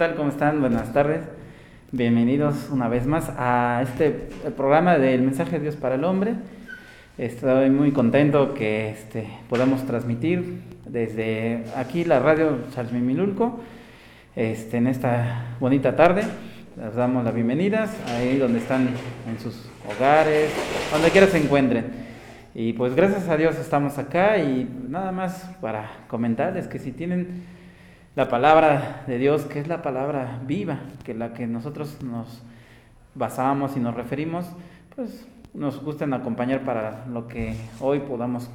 tal? ¿Cómo están? Buenas tardes. Bienvenidos una vez más a este programa del mensaje de Dios para el hombre. Estoy muy contento que este, podamos transmitir desde aquí la radio Salmimilulco este, en esta bonita tarde. Les damos las bienvenidas ahí donde están en sus hogares, donde quiera se encuentren. Y pues gracias a Dios estamos acá y nada más para comentarles que si tienen la palabra de Dios, que es la palabra viva, que la que nosotros nos basamos y nos referimos, pues nos gusten acompañar para lo que hoy podamos,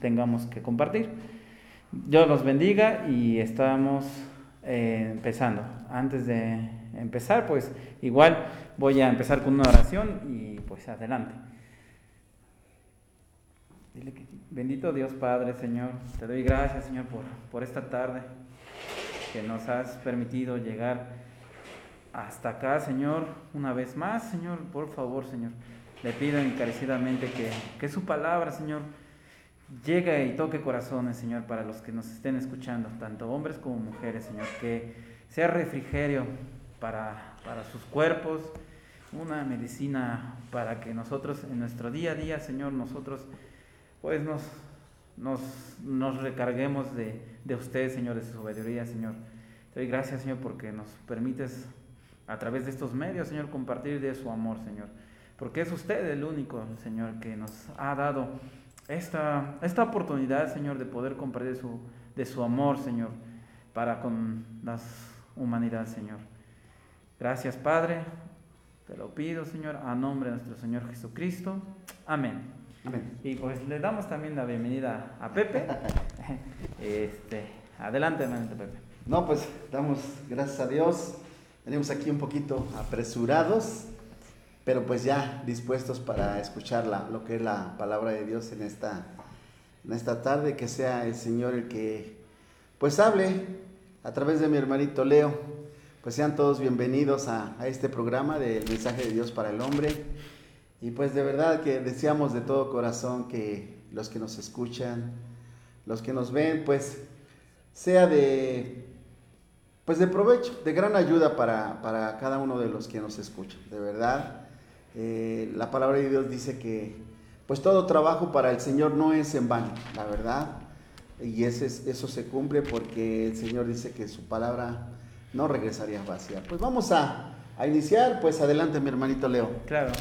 tengamos que compartir. Dios los bendiga y estamos eh, empezando. Antes de empezar, pues igual voy a empezar con una oración y pues adelante. Bendito Dios Padre, Señor, te doy gracias, Señor, por, por esta tarde que nos has permitido llegar hasta acá, Señor, una vez más, Señor, por favor, Señor. Le pido encarecidamente que, que su palabra, Señor, llegue y toque corazones, Señor, para los que nos estén escuchando, tanto hombres como mujeres, Señor, que sea refrigerio para, para sus cuerpos, una medicina para que nosotros en nuestro día a día, Señor, nosotros pues nos, nos, nos recarguemos de, de usted, Señor, de su sabiduría, Señor. Te doy gracias, Señor, porque nos permites a través de estos medios, Señor, compartir de su amor, Señor. Porque es usted el único, Señor, que nos ha dado esta, esta oportunidad, Señor, de poder compartir de su, de su amor, Señor, para con las humanidad, Señor. Gracias, Padre. Te lo pido, Señor, a nombre de nuestro Señor Jesucristo. Amén. Amén. Y pues le damos también la bienvenida a Pepe. Este, adelante, Pepe. No, pues damos gracias a Dios. Venimos aquí un poquito apresurados, pero pues ya dispuestos para escuchar la- lo que es la palabra de Dios en esta, en esta tarde. Que sea el Señor el que pues hable a través de mi hermanito Leo. Pues sean todos bienvenidos a este programa del mensaje de Dios para el hombre. Y pues de verdad que deseamos de todo corazón que los que nos escuchan, los que nos ven, pues sea de pues de provecho, de gran ayuda para, para cada uno de los que nos escuchan. De verdad, eh, la palabra de Dios dice que pues todo trabajo para el Señor no es en vano, la verdad. Y ese es- eso se cumple porque el Señor dice que su palabra no regresaría vacía. Pues vamos a, a iniciar, pues adelante mi hermanito Leo. Claro.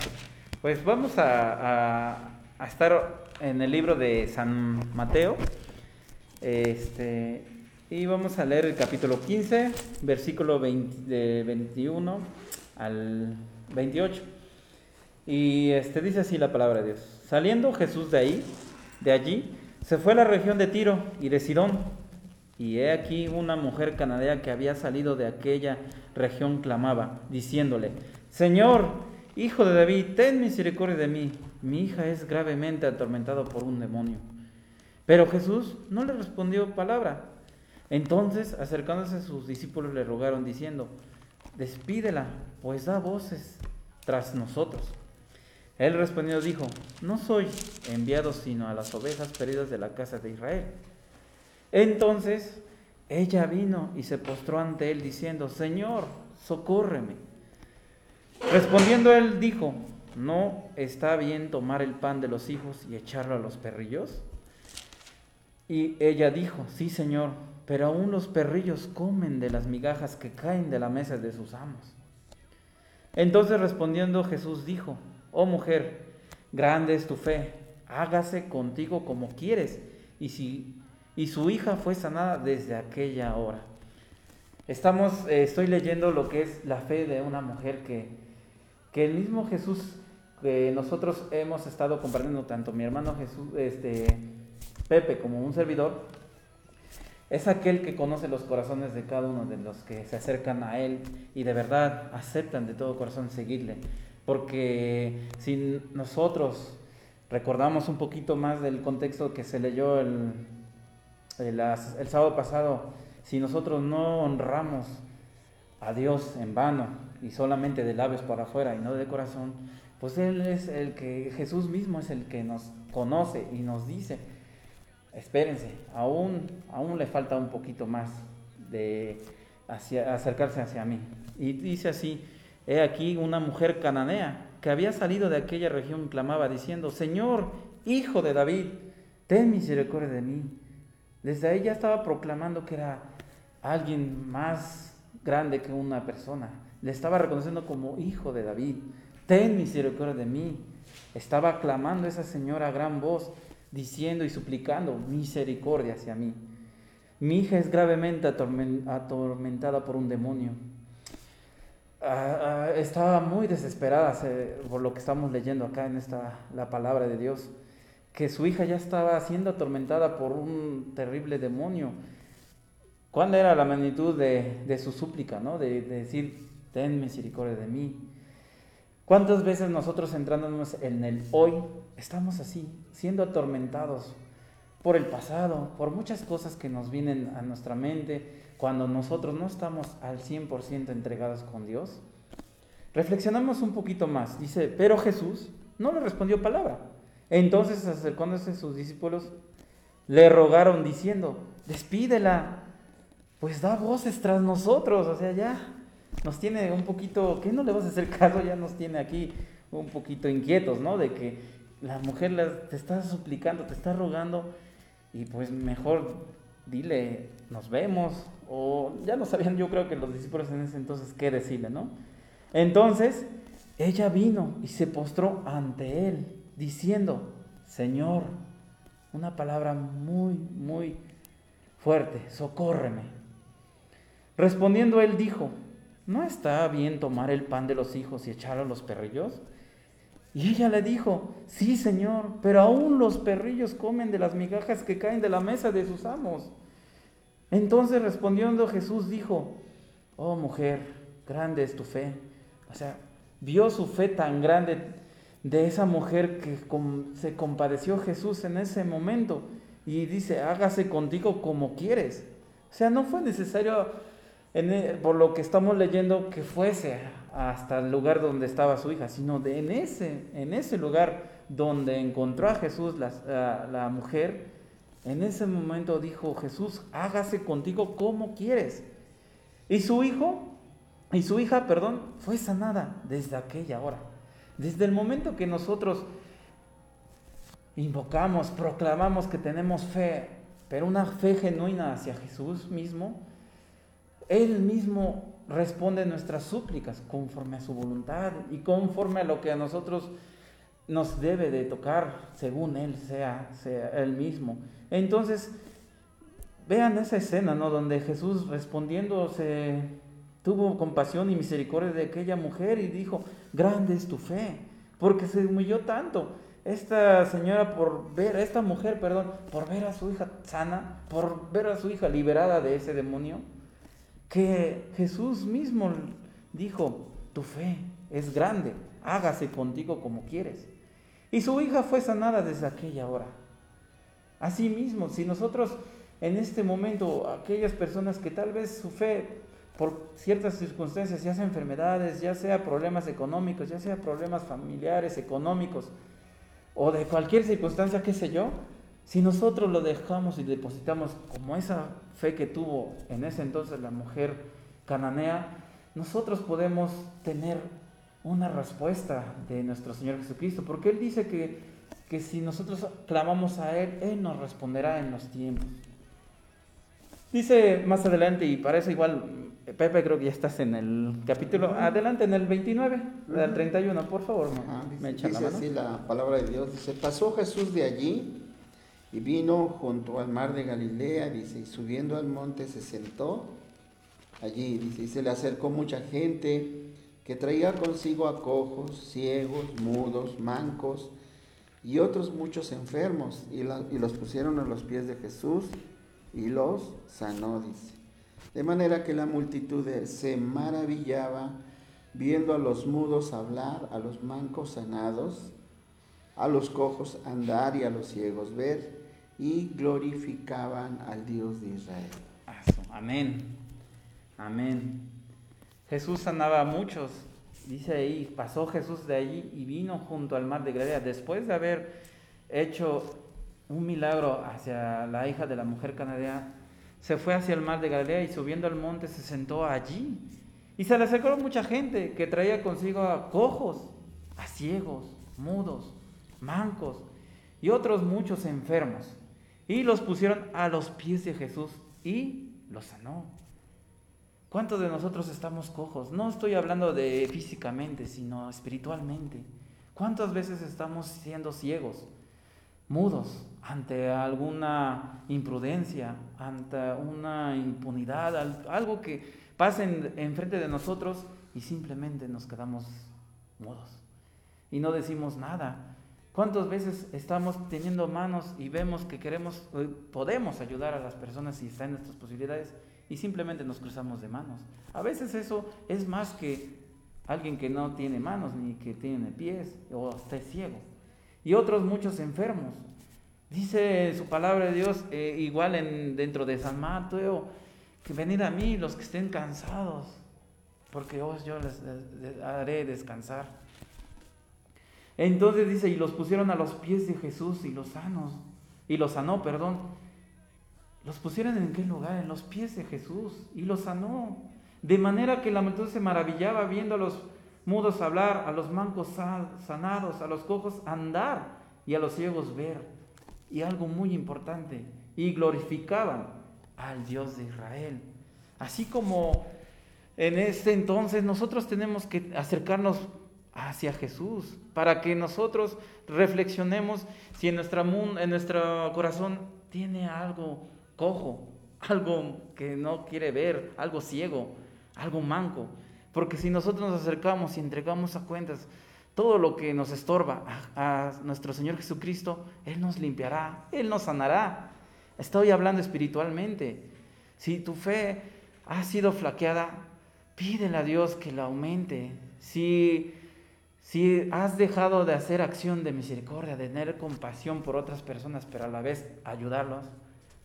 Pues vamos a- a estar en el libro de San Mateo. Este, y vamos a leer el capítulo 15, versículo 20 de 21 al 28. Y este dice así la palabra de Dios. Saliendo Jesús de ahí, de allí, se fue a la región de Tiro y de Sidón. Y he aquí una mujer cananea que había salido de aquella región clamaba, diciéndole, Señor, hijo de David, ten misericordia de mí. Mi hija es gravemente atormentada por un demonio. Pero Jesús no le respondió palabra. Entonces, acercándose a sus discípulos, le rogaron diciendo, despídela, pues da voces tras nosotros. Él respondió dijo, no soy enviado sino a las ovejas perdidas de la casa de Israel. Entonces ella vino y se postró ante él diciendo, Señor, socórreme. Respondiendo él dijo, ¿no está bien tomar el pan de los hijos y echarlo a los perrillos? Y ella dijo, sí, Señor, pero aún los perrillos comen de las migajas que caen de la mesa de sus amos. Entonces respondiendo Jesús dijo, oh mujer, grande es tu fe, hágase contigo como quieres. Y, si, y su hija fue sanada desde aquella hora. Estamos, eh, estoy leyendo lo que es la fe de una mujer que, que el mismo Jesús que nosotros hemos estado compartiendo, tanto mi hermano Jesús, este, Pepe como un servidor, Es aquel que conoce los corazones de cada uno de los que se acercan a Él y de verdad aceptan de todo corazón seguirle. Porque si nosotros recordamos un poquito más del contexto que se leyó el, el, sábado pasado, si nosotros no honramos a Dios en vano y solamente de labios para afuera y no de corazón, pues Él es el que, Jesús mismo es el que nos conoce y nos dice, espérense, aún, aún le falta un poquito más de acercarse hacia mí. Y dice así, he aquí una mujer cananea que había salido de aquella región clamaba diciendo, Señor, hijo de David, ten misericordia de mí. Desde ahí ya estaba proclamando que era alguien más grande que una persona. Le estaba reconociendo como hijo de David. Ten misericordia de mí. Estaba clamando esa señora a gran voz, diciendo y suplicando misericordia hacia mí. Mi hija es gravemente atormentada por un demonio. Ah, ah, estaba muy desesperada por lo que estamos leyendo acá en esta la palabra de Dios, que su hija ya estaba siendo atormentada por un terrible demonio. ¿Cuál era la magnitud de, su súplica, no? De, de decir, ten misericordia de mí. ¿Cuántas veces nosotros entrándonos en el hoy estamos así, siendo atormentados por el pasado, por muchas cosas que nos vienen a nuestra mente, cuando nosotros no estamos al 100% entregados con Dios? Reflexionamos un poquito más. Dice, pero Jesús no le respondió palabra. Entonces, acercándose a sus discípulos, le rogaron diciendo, despídela, pues da voces tras nosotros. O sea, ya nos tiene un poquito, ¿qué no le vas a hacer caso? Ya nos tiene aquí un poquito inquietos, ¿no? De que la mujer te está suplicando, te está rogando y pues mejor dile, nos vemos. O ya no sabían, yo creo que los discípulos en ese entonces qué decirle, ¿no? Entonces ella vino y se postró ante él, diciendo, Señor, una palabra muy, muy fuerte, socórreme. Respondiendo él dijo, ¿no está bien tomar el pan de los hijos y echarlo a los perrillos? Y ella le dijo, sí, Señor, pero aún los perrillos comen de las migajas que caen de la mesa de sus amos. Entonces respondiendo Jesús dijo, oh mujer, grande es tu fe. O sea, vio su fe tan grande de esa mujer que se compadeció Jesús en ese momento y dice, hágase contigo como quieres. O sea, no fue necesario e, por lo que estamos leyendo, que fuese hasta el lugar donde estaba su hija, sino de en ese, en ese lugar donde encontró a Jesús la, la mujer, en ese momento dijo Jesús, hágase contigo como quieres. Y su hijo, y su hija, perdón, fue sanada desde aquella hora. Desde el momento que nosotros invocamos, proclamamos que tenemos fe, pero una fe genuina hacia Jesús mismo, él mismo responde nuestras súplicas conforme a su voluntad y conforme a lo que a nosotros nos debe de tocar, según Él sea, sea Él mismo. Entonces, vean esa escena, ¿no? Donde Jesús respondiendo se tuvo compasión y misericordia de aquella mujer y dijo, grande es tu fe, porque se humilló tanto. Esta señora por ver, esta mujer, perdón, por ver a su hija sana, por ver a su hija liberada de ese demonio, que Jesús mismo dijo, tu fe es grande, hágase contigo como quieres. Y su hija fue sanada desde aquella hora. Asimismo, si nosotros en este momento, aquellas personas que tal vez su fe por ciertas circunstancias, ya sea enfermedades, ya sea problemas económicos, ya sea problemas familiares, económicos, o de cualquier circunstancia, qué sé yo, si nosotros lo dejamos y depositamos como esa fe que tuvo en ese entonces la mujer cananea, nosotros podemos tener una respuesta de nuestro Señor Jesucristo, porque Él dice que, que si nosotros clamamos a Él, Él nos responderá en los tiempos. Dice más adelante, y para eso igual, Pepe, creo que ya estás en el capítulo, adelante en el 29, del 31, por favor, me dice, dice así la palabra de Dios, dice, pasó Jesús de allí y vino junto al mar de Galilea, dice, y subiendo al monte se sentó allí, dice, y se le acercó mucha gente que traía consigo a cojos, ciegos, mudos, mancos y otros muchos enfermos, y, y los pusieron a los pies de Jesús, y los sanó, dice. De manera que la multitud se maravillaba viendo a los mudos hablar, a los mancos sanados, a los cojos andar y a los ciegos ver, y glorificaban al Dios de Israel. Amén. Amén. Jesús sanaba a muchos. Dice ahí, pasó Jesús de allí y vino junto al mar de Galilea. Después de haber hecho un milagro hacia la hija de la mujer canadea, se fue hacia el mar de Galilea y subiendo al monte se sentó allí. Y se le acercó mucha gente que traía consigo a cojos, a ciegos, mudos, mancos y otros muchos enfermos. Y los pusieron a los pies de Jesús y los sanó. ¿Cuántos de nosotros estamos cojos? No estoy hablando de físicamente, sino espiritualmente. ¿Cuántas veces estamos siendo ciegos, mudos ante alguna imprudencia, ante una impunidad, algo que pasa enfrente de nosotros y simplemente nos quedamos mudos y no decimos nada? ¿Cuántas veces estamos teniendo manos y vemos que queremos, podemos ayudar a las personas si está en nuestras posibilidades y simplemente nos cruzamos de manos? A veces eso es más que alguien que no tiene manos ni que tiene pies o está ciego. Y otros muchos enfermos. Dice su palabra de Dios, eh, igual en, dentro de San Mateo, que venid a mí los que estén cansados, porque os yo les haré descansar. Entonces dice, y los pusieron a los pies de Jesús y los sanos, y los sanó, perdón. Los pusieron en qué lugar? En los pies de Jesús y los sanó. De manera que la multitud se maravillaba viendo a los mudos hablar, a los mancos sanados, a los cojos andar y a los ciegos ver. Y algo muy importante, y glorificaban al Dios de Israel. Así como en este entonces nosotros tenemos que acercarnos hacia Jesús, para que nosotros reflexionemos si en, nuestra en nuestro corazón tiene algo cojo, algo que no quiere ver, algo ciego, algo manco. Porque si nosotros nos acercamos y entregamos a cuentas todo lo que nos estorba a, a nuestro Señor Jesucristo, Él nos limpiará, Él nos sanará. Estoy hablando espiritualmente. Si tu fe ha sido flaqueada, pídele a Dios que la aumente. Si si has dejado de hacer acción de misericordia, de tener compasión por otras personas, pero a la vez ayudarlos,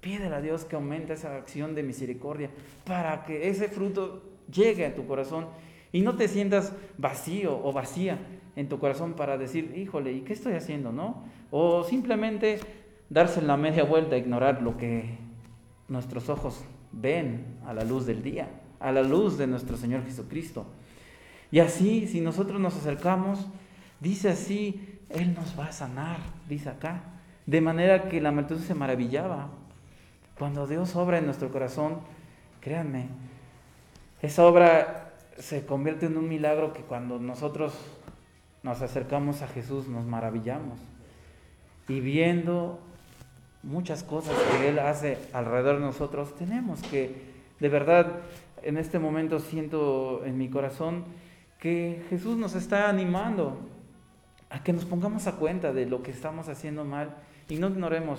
pídele a Dios que aumente esa acción de misericordia para que ese fruto llegue a tu corazón y no te sientas vacío o vacía en tu corazón para decir, híjole, ¿y qué estoy haciendo? ¿No? O simplemente darse la media vuelta, ignorar lo que nuestros ojos ven a la luz del día, a la luz de nuestro Señor Jesucristo. Y así, si nosotros nos acercamos, dice así, Él nos va a sanar, dice acá. De manera que la multitud se maravillaba. Cuando Dios obra en nuestro corazón, créanme, esa obra se convierte en un milagro que cuando nosotros nos acercamos a Jesús nos maravillamos. Y viendo muchas cosas que Él hace alrededor de nosotros, tenemos que, de verdad, en este momento siento en mi corazón, que Jesús nos está animando a que nos pongamos a cuenta de lo que estamos haciendo mal y no ignoremos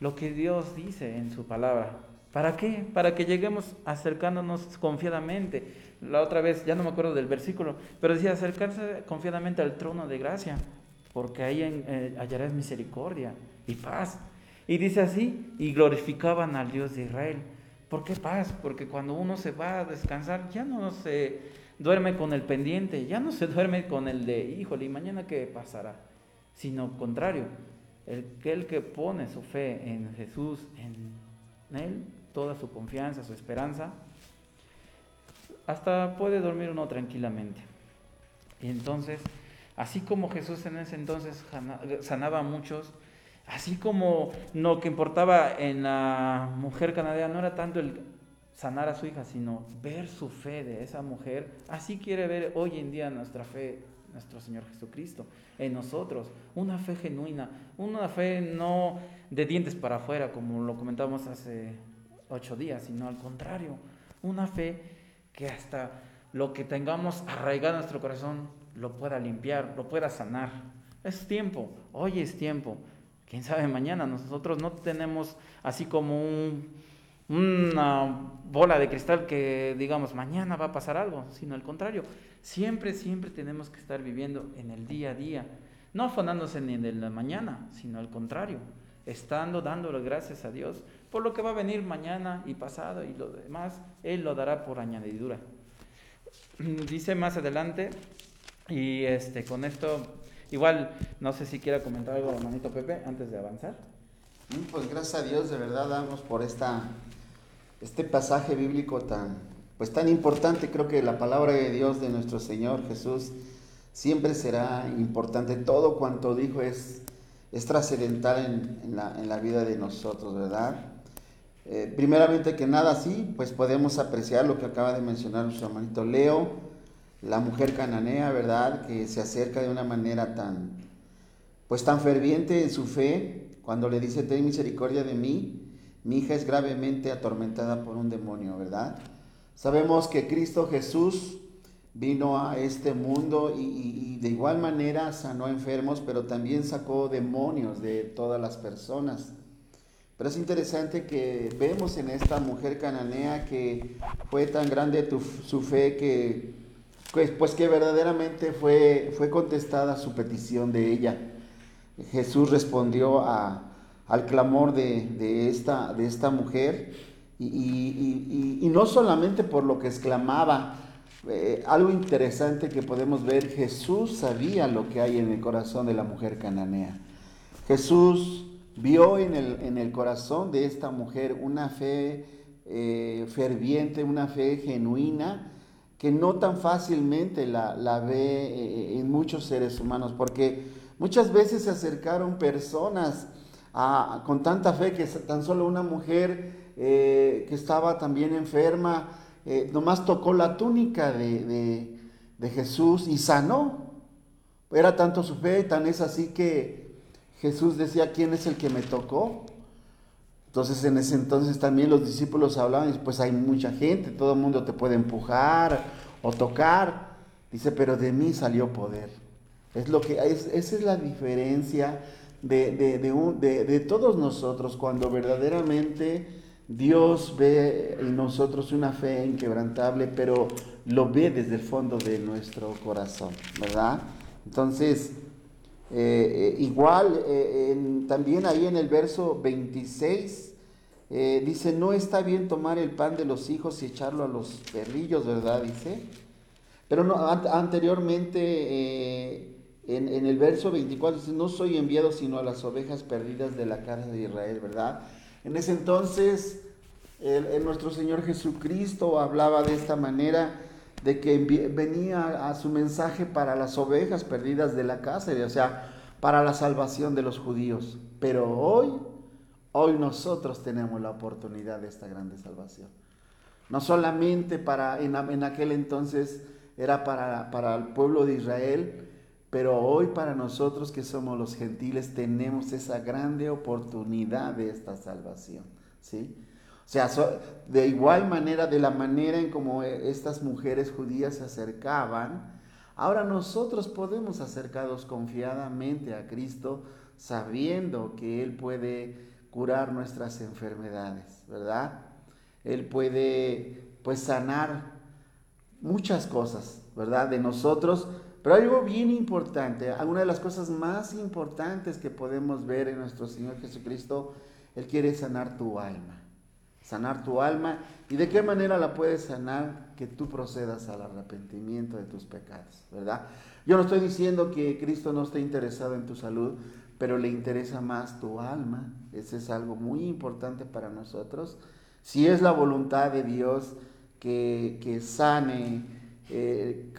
lo que Dios dice en su palabra. ¿Para qué? Para que lleguemos acercándonos confiadamente. La otra vez, ya no me acuerdo del versículo, pero decía acercarse confiadamente al trono de gracia, porque ahí eh, hallarás misericordia y paz. Y dice así, y glorificaban al Dios de Israel. ¿Por qué paz? Porque cuando uno se va a descansar, ya no se duerme con el pendiente, ya no se duerme con el de, híjole, ¿y mañana qué pasará? Sino contrario, el, que pone su fe en Jesús, en Él, toda su confianza, su esperanza, hasta puede dormir uno tranquilamente. Y entonces, así como Jesús en ese entonces sanaba a muchos, así como lo que importaba en la mujer canadiana no era tanto el sanar a su hija, sino ver su fe de esa mujer. Así quiere ver hoy en día nuestra fe, nuestro Señor Jesucristo, en nosotros. Una fe genuina, una fe no de dientes para afuera, como lo comentamos hace ocho días, sino al contrario, una fe que hasta lo que tengamos arraigado en nuestro corazón lo pueda limpiar, lo pueda sanar. Es tiempo, hoy es tiempo. Quién sabe mañana, nosotros no tenemos así como un una bola de cristal que digamos mañana va a pasar algo, sino al contrario, siempre, siempre tenemos que estar viviendo en el día a día, no afanándose ni en la mañana, sino al contrario, estando dándole gracias a Dios por lo que va a venir mañana y pasado y lo demás, Él lo dará por añadidura. Dice más adelante, y este, con esto, igual, no sé si quiera comentar algo, hermanito Pepe, antes de avanzar. Mm, pues gracias a Dios, de verdad, damos por esta, este pasaje bíblico tan, pues tan importante. Creo que la palabra de Dios de nuestro Señor Jesús siempre será importante. Todo cuanto dijo es, es trascendental en, la, en la vida de nosotros, ¿verdad? Eh, primeramente que nada, sí, pues podemos apreciar lo que acaba de mencionar nuestro hermanito Leo, la mujer cananea, ¿verdad? Que se acerca de una manera tan, pues tan ferviente en su fe, cuando le dice, ten misericordia de mí, mi hija es gravemente atormentada por un demonio, ¿verdad? Sabemos que Cristo Jesús vino a este mundo y, de igual manera sanó enfermos, pero también sacó demonios de todas las personas. Pero es interesante que vemos en esta mujer cananea que fue tan grande su fe que, pues, pues, que verdaderamente fue, fue contestada su petición de ella. Jesús respondió a, al clamor de, de, esta, de esta mujer y, y, y, no solamente por lo que exclamaba, eh, algo interesante que podemos ver, Jesús sabía lo que hay en el corazón de la mujer cananea. Jesús vio en el, en el corazón de esta mujer una fe eh, ferviente, una fe genuina, que no tan fácilmente la, la ve eh, en muchos seres humanos, porque muchas veces se acercaron personas a, con tanta fe que tan solo una mujer eh, que estaba también enferma, eh, nomás tocó la túnica de, de, de Jesús y sanó. Era tanto su fe, tan es así que Jesús decía, ¿quién es el que me tocó? Entonces en ese entonces también los discípulos hablaban, pues hay mucha gente, todo el mundo te puede empujar o tocar. Dice, pero de mí salió poder. Es lo que, es, esa es la diferencia de, de, de, de, todos nosotros cuando verdaderamente Dios ve en nosotros una fe inquebrantable, pero lo ve desde el fondo de nuestro corazón, ¿verdad? Entonces, eh, eh, igual, eh, también ahí en el verso 26, dice, no está bien tomar el pan de los hijos y echarlo a los perrillos, ¿verdad? Dice. Pero no, anteriormente, en, el verso 24, dice, no soy enviado sino a las ovejas perdidas de la casa de Israel, ¿verdad? En ese entonces, el nuestro Señor Jesucristo hablaba de esta manera de que venía a su mensaje para las ovejas perdidas de la casa, o sea, para la salvación de los judíos. Pero hoy, hoy nosotros tenemos la oportunidad de esta grande salvación. No solamente para, en, en aquel entonces era para, para el pueblo de Israel, pero hoy para nosotros que somos los gentiles tenemos esa grande oportunidad de esta salvación, ¿sí? O sea, de igual manera, de la manera en como e, estas mujeres judías se acercaban, ahora nosotros podemos acercarnos confiadamente a Cristo sabiendo que Él puede curar nuestras enfermedades, ¿verdad? Él puede, pues, sanar muchas cosas, ¿verdad? De nosotros. Pero algo bien importante, una de las cosas más importantes que podemos ver en nuestro Señor Jesucristo, Él quiere sanar tu alma sanar tu alma. ¿Y de qué manera la puedes sanar? Que tú procedas al arrepentimiento de tus pecados, ¿verdad? Yo no estoy diciendo que Cristo no esté interesado en tu salud, pero le interesa más tu alma. Ese es algo muy importante para nosotros. Si es la voluntad de Dios que, que sane eh,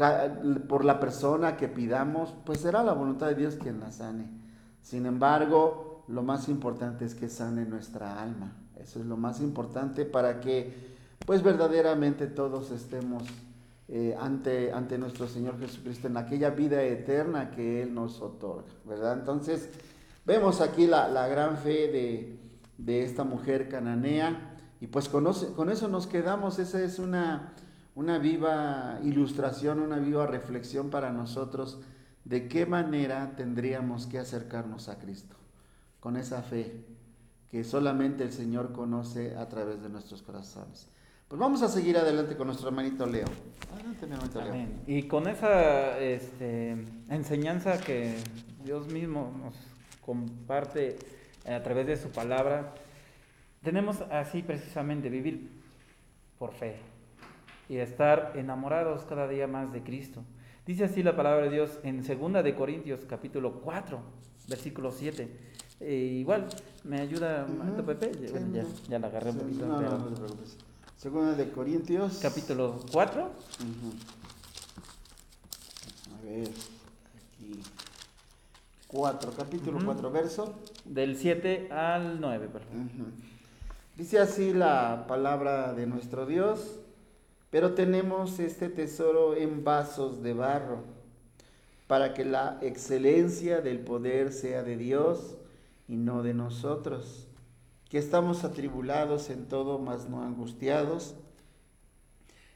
por la persona que pidamos, pues será la voluntad de Dios quien la sane. Sin embargo, lo más importante es que sane nuestra alma. Eso es lo más importante para que pues verdaderamente todos estemos eh, ante, ante nuestro Señor Jesucristo en aquella vida eterna que Él nos otorga, ¿verdad? Entonces vemos aquí la, la gran fe de, de, esta mujer cananea y pues con, con eso nos quedamos, esa es una, una viva ilustración, una viva reflexión para nosotros de qué manera tendríamos que acercarnos a Cristo, con esa fe que solamente el Señor conoce a través de nuestros corazones. Pues vamos a seguir adelante con nuestro hermanito Leo. Adelante, mi hermanito Leo. Amén. Y con esa este, enseñanza que Dios mismo nos comparte a través de su palabra, tenemos así precisamente vivir por fe y estar enamorados cada día más de Cristo. Dice así la palabra de Dios en 2 de Corintios capítulo 4, versículo 7. Eh, igual, ¿me ayuda Ujú. Pepe? Sí, Bueno, ya, ya la agarré un Sí, poquito. no, no, no te preocupes. Segunda de Corintios. Capítulo 4, Ujú. A ver, aquí. 4, capítulo Ujú. 4, verso. del 7 al 9. por favor. Dice así la palabra de nuestro Dios, pero tenemos este tesoro en vasos de barro, para que la excelencia del poder sea de Dios y no de nosotros, que estamos atribulados en todo, mas no angustiados,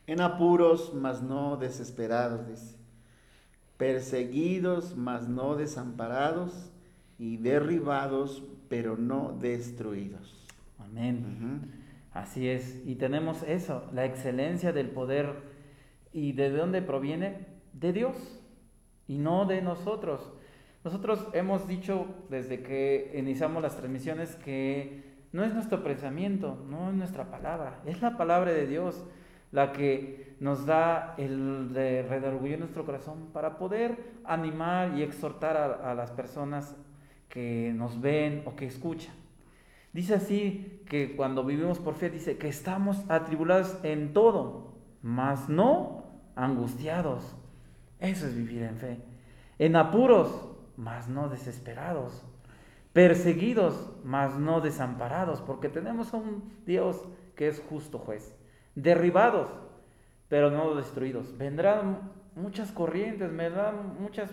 en apuros, mas no desesperados, dice, perseguidos, mas no desamparados, y derribados, pero no destruidos. Amén. Así es. Y tenemos eso, la excelencia del poder. ¿Y de dónde proviene? De Dios y no de nosotros. Nosotros hemos dicho desde que iniciamos las transmisiones que no es nuestro pensamiento, no es nuestra palabra, es la palabra de Dios la que nos da el de redarguir nuestro corazón para poder animar y exhortar a las personas que nos ven o que escuchan. Dice así que cuando vivimos por fe, dice que estamos atribulados en todo, mas no angustiados. Eso es vivir en fe. En apuros, mas no desesperados. Perseguidos, mas no desamparados, porque tenemos a un Dios que es justo juez. Derribados, pero no destruidos. Vendrán muchas corrientes, vendrán muchas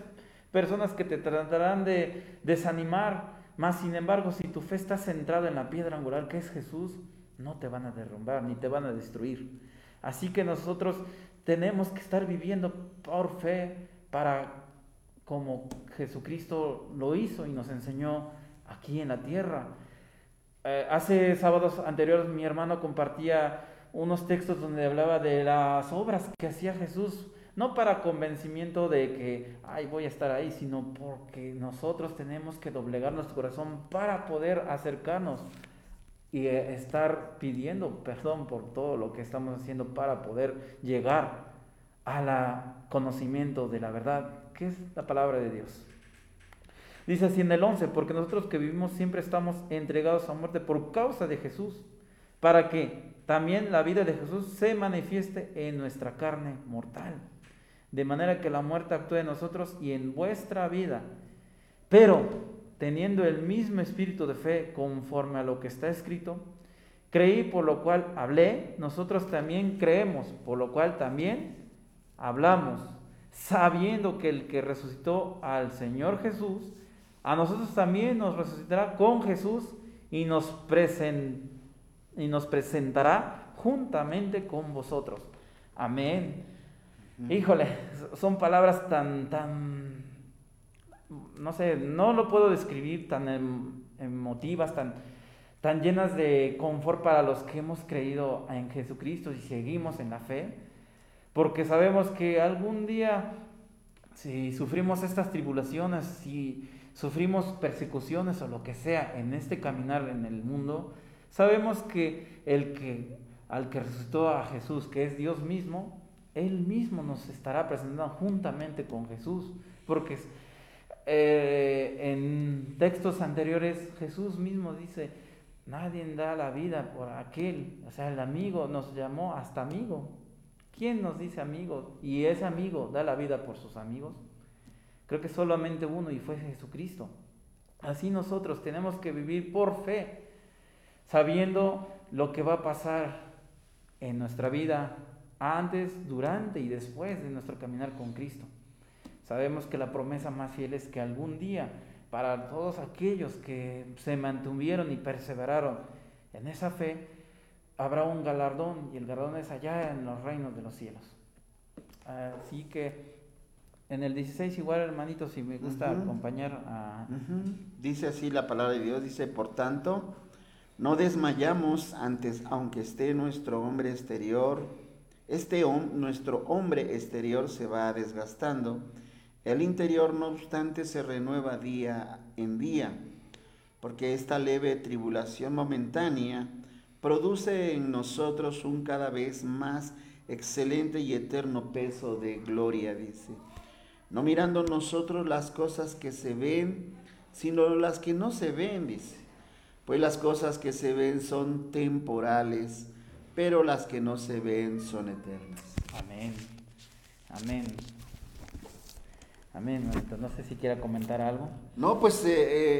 personas que te tratarán de desanimar, mas sin embargo, si tu fe está centrada en la piedra angular que es Jesús, no te van a derrumbar ni te van a destruir. Así que nosotros tenemos que estar viviendo por fe para como Jesucristo lo hizo y nos enseñó aquí en la tierra. Eh, hace sábados anteriores mi hermano compartía unos textos donde hablaba de las obras que hacía Jesús, no para convencimiento de que, ay, voy a estar ahí, sino porque nosotros tenemos que doblegar nuestro corazón para poder acercarnos y eh, estar pidiendo perdón por todo lo que estamos haciendo para poder llegar al conocimiento de la verdad, que es la palabra de Dios. Dice así en el 11, porque nosotros que vivimos siempre estamos entregados a muerte por causa de Jesús, para que también la vida de Jesús se manifieste en nuestra carne mortal, de manera que la muerte actúe en nosotros y en vuestra vida. Pero teniendo el mismo espíritu de fe conforme a lo que está escrito, creí por lo cual hablé, nosotros también creemos, por lo cual también hablamos, sabiendo que el que resucitó al Señor Jesús, a nosotros también nos resucitará con Jesús y nos, y nos presentará juntamente con vosotros. Amén. Híjole, son palabras tan, tan, no sé, no lo puedo describir, tan em- emotivas, tan, tan llenas de confort para los que hemos creído en Jesucristo y seguimos en la fe, porque sabemos que algún día, si sufrimos estas tribulaciones, si sufrimos persecuciones o lo que sea en este caminar en el mundo, sabemos que el que al que resucitó a Jesús, que es Dios mismo, él mismo nos estará presentando juntamente con Jesús, porque eh, en textos anteriores Jesús mismo dice, nadie da la vida por aquel, o sea, el amigo nos llamó hasta amigo. ¿Quién nos dice amigo? Y ese amigo da la vida por sus amigos. Creo que solamente uno y fue Jesucristo. Así nosotros tenemos que vivir por fe, sabiendo lo que va a pasar en nuestra vida antes, durante y después de nuestro caminar con Cristo. Sabemos que la promesa más fiel es que algún día, para todos aquellos que se mantuvieron y perseveraron en esa fe, habrá un galardón y el galardón es allá en los reinos de los cielos. Así que en el 16 igual hermanito, si me gusta Ujú. acompañar a... Ujú. Dice así la palabra de Dios, dice, por tanto, No desmayamos antes, aunque esté nuestro hombre exterior, este nuestro hombre exterior se va desgastando, el interior no obstante se renueva día en día, porque esta leve tribulación momentánea produce en nosotros un cada vez más excelente y eterno peso de gloria, dice. No mirando nosotros las cosas que se ven, sino las que no se ven, dice. Pues las cosas que se ven son temporales, pero las que no se ven son eternas. Amén. Amén. Amén, No sé si quiera comentar algo. No, pues eh,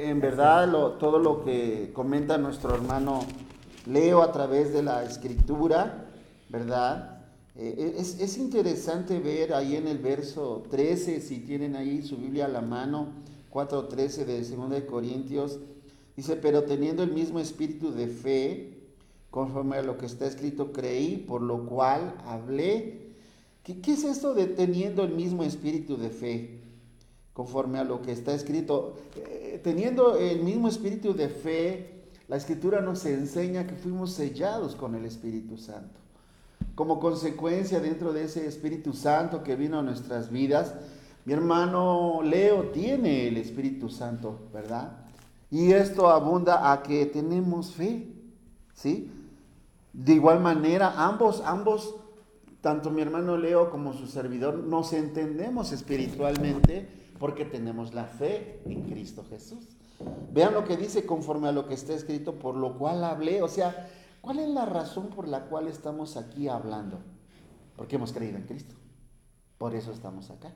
eh, en verdad todo lo que comenta nuestro hermano Leo a través de la escritura, ¿verdad? Eh, es, es, interesante ver ahí en el verso 13, si tienen ahí su Biblia a la mano, 4.13 de 2 de Corintios, dice, pero teniendo el mismo espíritu de fe, conforme a lo que está escrito, creí, por lo cual hablé. ¿Qué, qué es esto de teniendo el mismo espíritu de fe? Conforme a lo que está escrito, eh, teniendo el mismo espíritu de fe, la escritura nos enseña que fuimos sellados con el Espíritu Santo. Como consecuencia dentro de ese Espíritu Santo que vino a nuestras vidas, mi hermano Leo tiene el Espíritu Santo, ¿verdad? Y esto abunda a que tenemos fe, ¿sí? De igual manera, ambos, ambos, tanto mi hermano Leo como su servidor, nos entendemos espiritualmente porque tenemos la fe en Cristo Jesús. Vean lo que dice conforme a lo que está escrito, por lo cual hablé. O sea, ¿cuál es la razón por la cual estamos aquí hablando? Porque hemos creído en Cristo. Por eso estamos acá.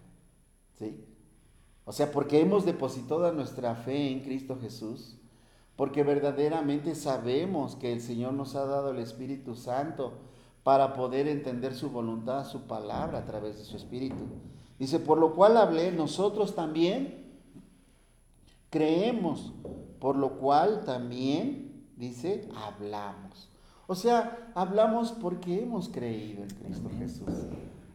¿Sí? O sea, porque hemos depositado nuestra fe en Cristo Jesús, porque verdaderamente sabemos que el Señor nos ha dado el Espíritu Santo para poder entender su voluntad, su palabra a través de su Espíritu. Dice, por lo cual hablé, nosotros también creemos, por lo cual también, dice, hablamos. O sea, hablamos porque hemos creído en Cristo Jesús.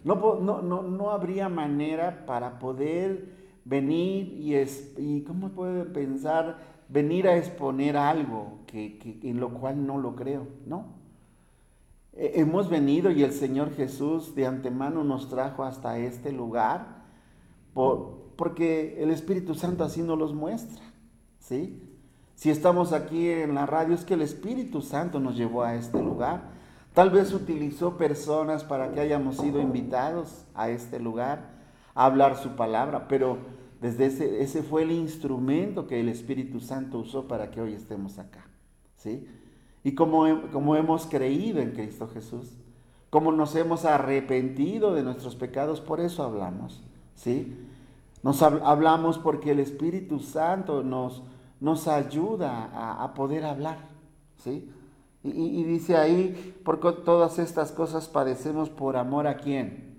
No, no, no habría manera para poder venir y, es, y ¿cómo puede pensar venir a exponer algo que, en lo cual no lo creo? No. Hemos venido y el Señor Jesús de antemano nos trajo hasta este lugar por, porque el Espíritu Santo así nos los muestra. ¿sí? Si estamos aquí en la radio es que el Espíritu Santo nos llevó a este lugar. Tal vez utilizó personas para que hayamos sido invitados a este lugar a hablar su palabra, pero desde ese, ese fue el instrumento que el Espíritu Santo usó para que hoy estemos acá. ¿sí? Y como, como hemos creído en Cristo Jesús, como nos hemos arrepentido de nuestros pecados, por eso hablamos. ¿sí? Nos hablamos porque el Espíritu Santo nos, nos ayuda a, poder hablar. ¿sí? Y, y, dice ahí, porque todas estas cosas padecemos por amor a quién?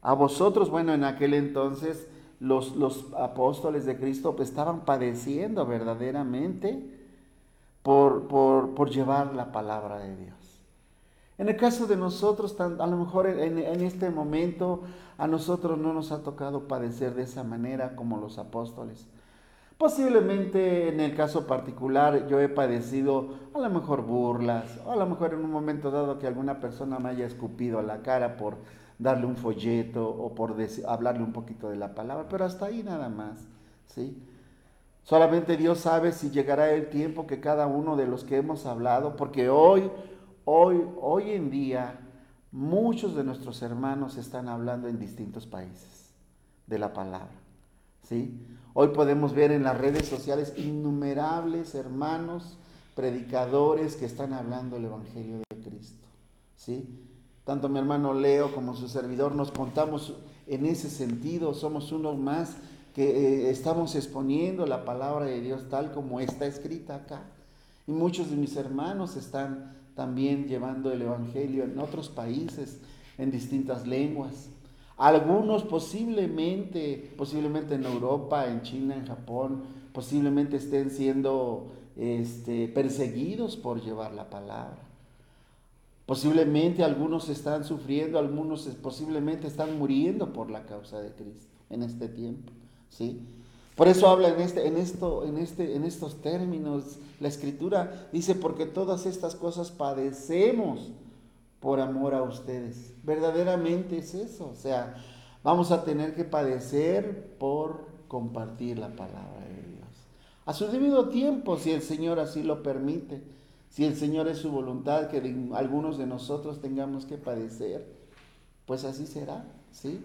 A vosotros, bueno, en aquel entonces los, apóstoles de Cristo estaban padeciendo verdaderamente por, por, llevar la palabra de Dios. En el caso de nosotros, a lo mejor en, en, este momento a nosotros no nos ha tocado padecer de esa manera como los apóstoles. Posiblemente en el caso particular yo he padecido a lo mejor burlas, o a lo mejor en un momento dado que alguna persona me haya escupido la cara por darle un folleto o por hablarle un poquito de la palabra, pero hasta ahí nada más, ¿sí? Solamente Dios sabe si llegará el tiempo que cada uno de los que hemos hablado, porque hoy, hoy, hoy en día, muchos de nuestros hermanos están hablando en distintos países de la palabra, ¿sí? Hoy podemos ver en las redes sociales innumerables hermanos predicadores que están hablando el Evangelio de Cristo, ¿sí? Tanto mi hermano Leo como su servidor nos contamos en ese sentido, somos unos más que eh, estamos exponiendo la palabra de Dios tal como está escrita acá. Y muchos de mis hermanos están también llevando el Evangelio en otros países, en distintas lenguas. Algunos posiblemente, posiblemente en Europa, en China, en Japón, posiblemente estén siendo este, perseguidos por llevar la palabra. Posiblemente algunos están sufriendo, algunos posiblemente están muriendo por la causa de Cristo en este tiempo, ¿sí? Por eso habla en, este, en, esto, en, este, en estos términos. La escritura dice, porque todas estas cosas padecemos por amor a ustedes. Verdaderamente es eso. O sea, vamos a tener que padecer por compartir la palabra de Dios. A su debido tiempo, si el Señor así lo permite, si el Señor es su voluntad que algunos de nosotros tengamos que padecer, pues así será, ¿sí?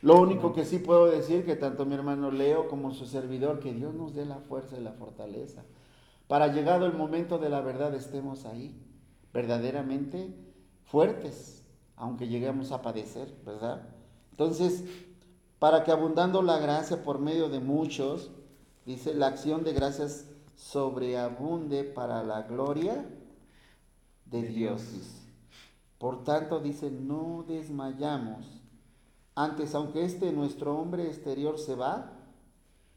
Lo único que sí puedo decir que tanto mi hermano Leo como su servidor, que Dios nos dé la fuerza y la fortaleza para llegado el momento de la verdad estemos ahí, verdaderamente fuertes, aunque lleguemos a padecer, ¿verdad? Entonces, para que abundando la gracia por medio de muchos, dice, la acción de gracias sobreabunde para la gloria de, Dios. Por tanto, dice, no desmayamos. Antes, aunque este nuestro hombre exterior se va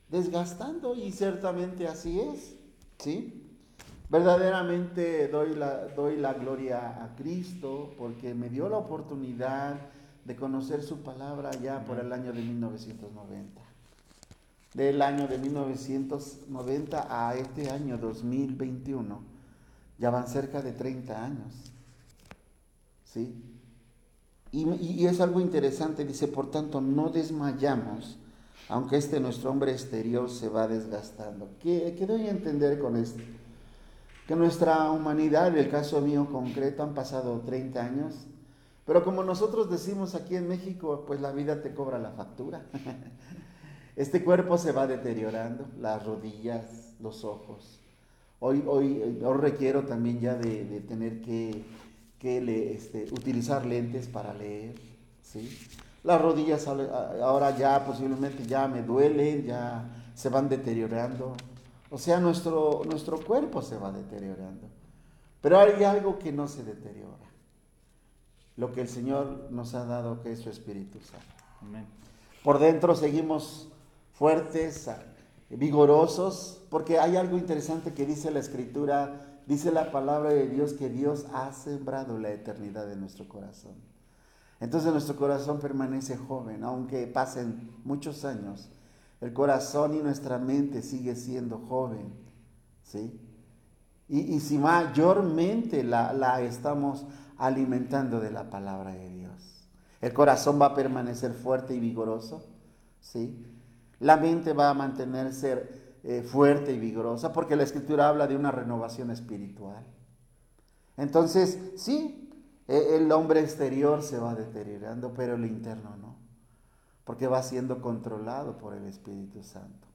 desgastando, y ciertamente así es, ¿sí? Verdaderamente doy la, doy la gloria a Cristo porque me dio la oportunidad de conocer su palabra ya por el año de 1990. Del año de 1990 a este año 2021, ya van cerca de 30 años. ¿Sí? Y, es algo interesante, dice, por tanto, no desmayamos, aunque este nuestro hombre exterior se va desgastando. ¿Qué, qué doy a entender con esto? que nuestra humanidad, en el caso mío concreto, han pasado 30 años, pero como nosotros decimos aquí en México, pues la vida te cobra la factura. Este cuerpo se va deteriorando, las rodillas, los ojos. Hoy, hoy, hoy requiero también ya de, tener que, que este, utilizar lentes para leer, ¿sí? Las rodillas ahora ya posiblemente ya me duelen, ya se van deteriorando. O sea, nuestro, nuestro cuerpo se va deteriorando. Pero hay algo que no se deteriora. Lo que el Señor nos ha dado, que es su Espíritu Santo. Por dentro seguimos fuertes, vigorosos, porque hay algo interesante que dice la Escritura, dice la palabra de Dios que Dios ha sembrado la eternidad en nuestro corazón. Entonces nuestro corazón permanece joven, aunque pasen muchos años el corazón y nuestra mente sigue siendo joven, ¿sí? Y, si mayormente la, la estamos alimentando de la palabra de Dios. El corazón va a permanecer fuerte y vigoroso, ¿sí? La mente va a mantenerse eh, fuerte y vigorosa porque la escritura habla de una renovación espiritual. Entonces, sí, e, el hombre exterior se va deteriorando, pero el interno no porque va siendo controlado por el Espíritu Santo.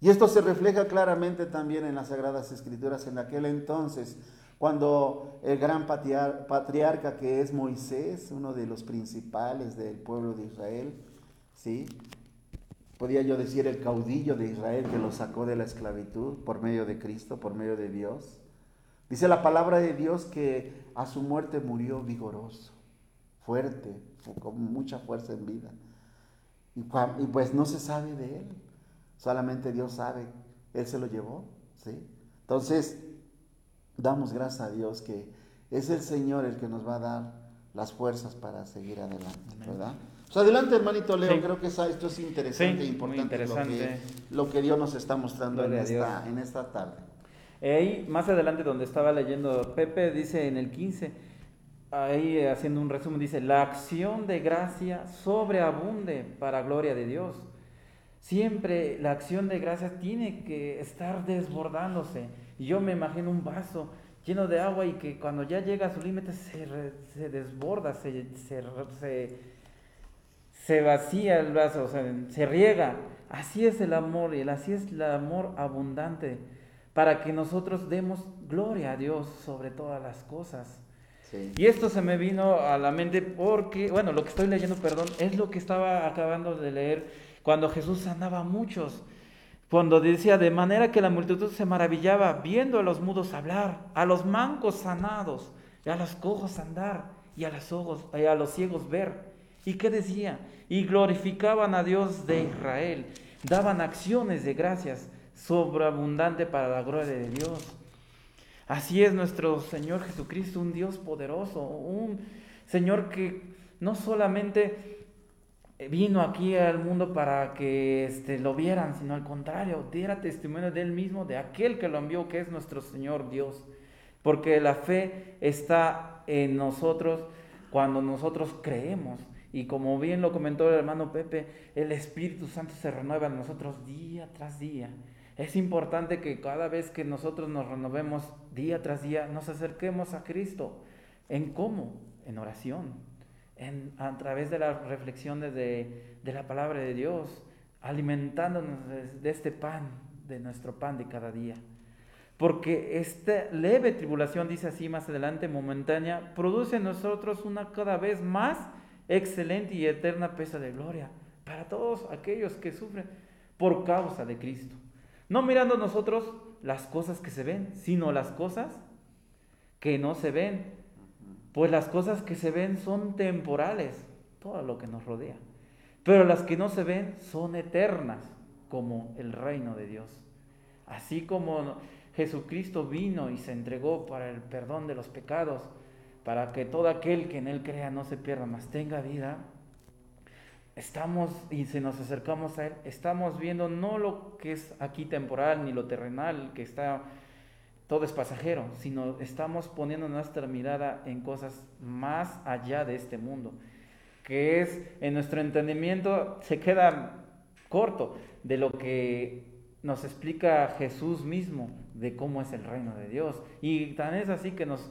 Y esto se refleja claramente también en las Sagradas Escrituras en aquel entonces, cuando el gran patriarca que es Moisés, uno de los principales del pueblo de Israel, ¿sí? Podía yo decir el caudillo de Israel que lo sacó de la esclavitud por medio de Cristo, por medio de Dios. Dice la palabra de Dios que a su muerte murió vigoroso, fuerte, con mucha fuerza en vida. Y, pues no se sabe de él, solamente Dios sabe, Él se lo llevó, ¿sí? Entonces, damos gracias a Dios que es el Señor el que nos va a dar las fuerzas para seguir adelante, ¿verdad? Pues adelante, hermanito Leo, creo que esto es interesante e importante, Lo, que, lo, que, Dios nos está mostrando en esta, en esta, tarde. Ahí, más adelante donde estaba leyendo Pepe, dice en el 15, ahí haciendo un resumen, dice, la acción de gracia sobreabunde para gloria de Dios. Siempre la acción de gracia tiene que estar desbordándose. Y yo me imagino un vaso lleno de agua y que cuando ya llega a su límite se, se, desborda, se, se, se, vacía el vaso, se riega. Así es el amor y así es el amor abundante para que nosotros demos gloria a Dios sobre todas las cosas. Y esto se me vino a la mente porque, bueno, lo que estoy leyendo, perdón, es lo que estaba acabando de leer cuando Jesús sanaba a muchos. Cuando decía, de manera que la multitud se maravillaba viendo a los mudos hablar, a los mancos sanados, y a los cojos andar, y a los, ojos, y a los ciegos ver. ¿Y qué decía? Y glorificaban a Dios de Israel, daban acciones de gracias sobreabundante para la gloria de Dios. Así es nuestro Señor Jesucristo, un Dios poderoso, un Señor que no solamente vino aquí al mundo para que este, lo vieran, sino al contrario, diera testimonio de él mismo, de aquel que lo envió, que es nuestro Señor Dios. Porque la fe está en nosotros cuando nosotros creemos. Y como bien lo comentó el hermano Pepe, el Espíritu Santo se renueva en nosotros día tras día. Es importante que cada vez que nosotros nos renovemos día tras día, nos acerquemos a Cristo. ¿En cómo? En oración, en, a través de las reflexiones de, de la palabra de Dios, alimentándonos de este pan, de nuestro pan de cada día. Porque esta leve tribulación, dice así más adelante, momentánea, produce en nosotros una cada vez más excelente y eterna pesa de gloria para todos aquellos que sufren por causa de Cristo. No mirando nosotros las cosas que se ven, sino las cosas que no se ven. Pues las cosas que se ven son temporales, todo lo que nos rodea. Pero las que no se ven son eternas, como el reino de Dios. Así como Jesucristo vino y se entregó para el perdón de los pecados, para que todo aquel que en Él crea no se pierda, más tenga vida, estamos y si nos acercamos a Él, estamos viendo no lo que es aquí temporal ni lo terrenal, que está todo es pasajero, sino estamos poniendo nuestra mirada en cosas más allá de este mundo, que es en nuestro entendimiento se queda corto de lo que nos explica Jesús mismo de cómo es el reino de Dios. Y tan es así que nos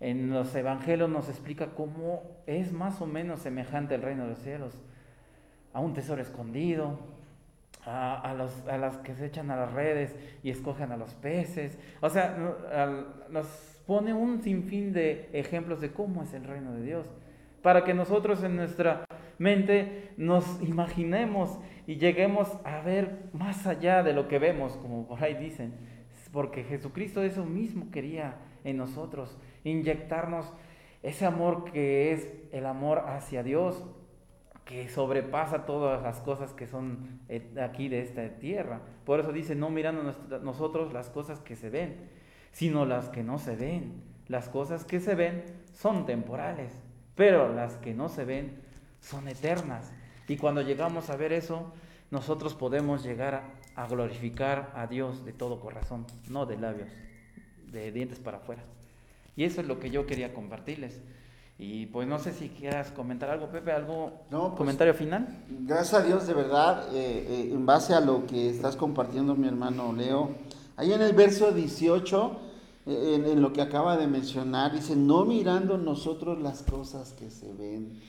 en los evangelios nos explica cómo es más o menos semejante el reino de los cielos, a un tesoro escondido, a, los, a las que se echan a las redes y escogen a los peces. O sea, nos pone un sinfín de ejemplos de cómo es el reino de Dios, para que nosotros en nuestra mente nos imaginemos y lleguemos a ver más allá de lo que vemos, como por ahí dicen, porque Jesucristo eso mismo quería en nosotros, inyectarnos ese amor que es el amor hacia Dios, que sobrepasa todas las cosas que son eh, aquí de esta tierra. Por eso dice, no mirando nosotros las cosas que se ven, sino las que no se ven. Las cosas que se ven son temporales, pero las que no se ven son eternas. Y cuando llegamos a ver eso, nosotros podemos llegar a, glorificar a Dios de todo corazón, no de labios, de dientes para afuera. Y eso es lo que yo quería compartirles. Y pues no sé si quieras comentar algo, Pepe, algo no, pues, comentario final. Gracias a Dios, de verdad, eh, eh, en base a lo que estás compartiendo, mi hermano Leo, ahí en el verso 18, eh, en, en, lo que acaba de mencionar, dice, no mirando nosotros las cosas que se ven.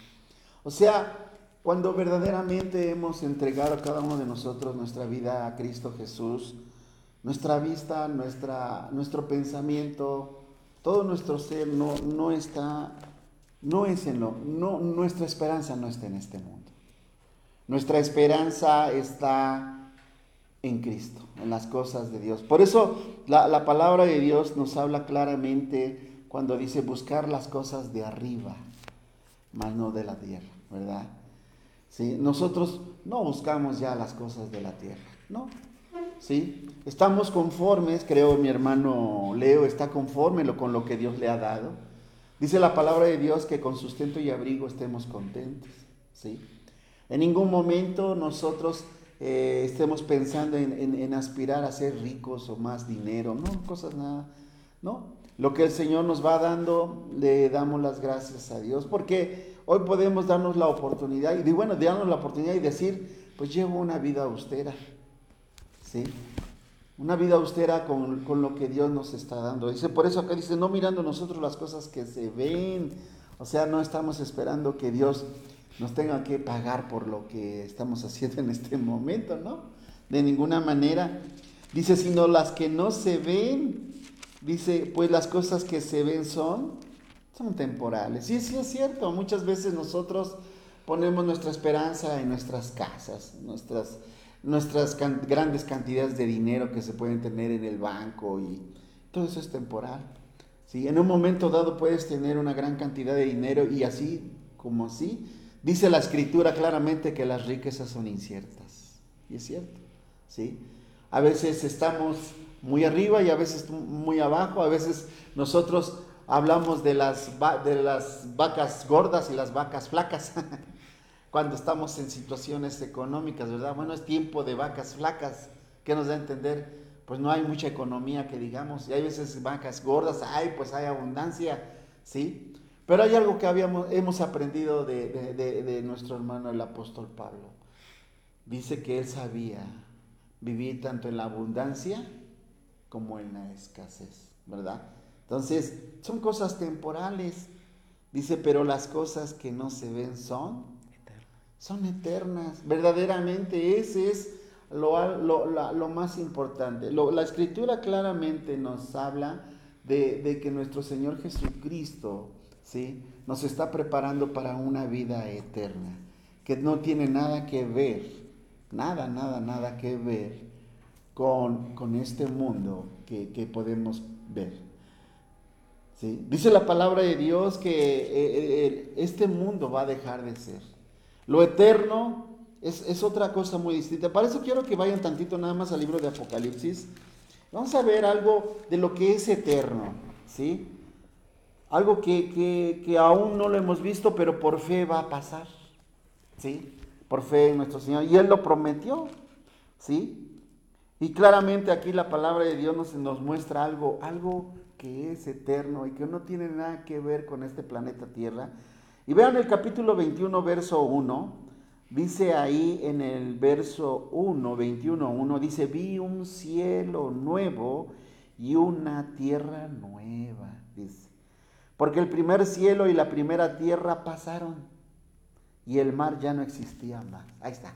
O sea, cuando verdaderamente hemos entregado a cada uno de nosotros nuestra vida a Cristo Jesús, nuestra vista, nuestra, nuestro pensamiento, todo nuestro ser no, no está no es en lo, no, nuestra esperanza no está en este mundo. Nuestra esperanza está en Cristo, en las cosas de Dios. Por eso la, la palabra de Dios nos habla claramente cuando dice buscar las cosas de arriba, más no de la tierra, ¿verdad? ¿Sí? Nosotros no buscamos ya las cosas de la tierra, ¿no? ¿Sí? Estamos conformes, creo mi hermano Leo está conforme con lo que Dios le ha dado Dice la palabra de Dios que con sustento y abrigo estemos contentos. ¿sí? En ningún momento nosotros eh, estemos pensando en, aspirar a ser ricos o más dinero, no, cosas nada, no. Lo que el Señor nos va dando, le damos las gracias a Dios, porque hoy podemos darnos la oportunidad, y bueno, darnos la oportunidad y decir, pues llevo una vida austera, ¿sí? Una vida austera con, lo que Dios nos está dando. Dice, por eso acá dice, no mirando nosotros las cosas que se ven. O sea, no estamos esperando que Dios nos tenga que pagar por lo que estamos haciendo en este momento, ¿no? De ninguna manera. Dice, sino las que no se ven. Dice, pues las cosas que se ven son, son temporales. Sí, sí es cierto. Muchas veces nosotros ponemos nuestra esperanza en nuestras casas, nuestras nuestras grandes cantidades de dinero que se pueden tener en el banco y todo eso es temporal. ¿sí? En un momento dado puedes tener una gran cantidad de dinero y así como así, dice la escritura claramente que las riquezas son inciertas. Y es cierto. ¿sí? A veces estamos muy arriba y a veces muy abajo, a veces nosotros hablamos de las, de las vacas gordas y las vacas flacas. cuando estamos en situaciones económicas, ¿verdad? Bueno, es tiempo de vacas flacas. ¿Qué nos da a entender? Pues no hay mucha economía que digamos. Y hay veces vacas gordas, hay, pues hay abundancia, ¿sí? Pero hay algo que habíamos, hemos aprendido de, de nuestro hermano el apóstol Pablo. Dice que él sabía vivir tanto en la abundancia como en la escasez, ¿verdad? Entonces, son cosas temporales. Dice, pero las cosas que no se ven son son eternas. Verdaderamente ese es lo, lo, más importante. la escritura claramente nos habla de, de, que nuestro Señor Jesucristo ¿sí? nos está preparando para una vida eterna, que no tiene nada que ver, nada, nada, nada que ver con, con este mundo que, que podemos ver. ¿Sí? Dice la palabra de Dios que eh, eh, este mundo va a dejar de ser. Lo eterno es, otra cosa muy distinta. Para eso quiero que vayan tantito nada más al libro de Apocalipsis. Vamos a ver algo de lo que es eterno, ¿sí? Algo que, que aún no lo hemos visto, pero por fe va a pasar, ¿sí? Por fe en nuestro Señor. Y Él lo prometió, ¿sí? Y claramente aquí la palabra de Dios nos, nos muestra algo, algo que es eterno y que no tiene nada que ver con este planeta Tierra. Y vean el capítulo 21, verso 1, dice ahí en el verso 1, 21, 1, dice, vi un cielo nuevo y una tierra nueva, dice. Porque el primer cielo y la primera tierra pasaron y el mar ya no existía más. Ahí está.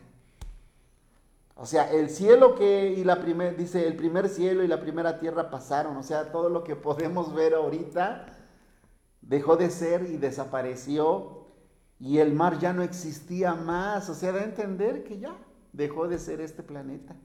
O sea, el cielo que y la primera, dice, el primer cielo y la primera tierra pasaron. O sea, todo lo que podemos ver ahorita dejó de ser y desapareció. Y el mar ya no existía más. O sea, da a entender que ya dejó de ser este planeta.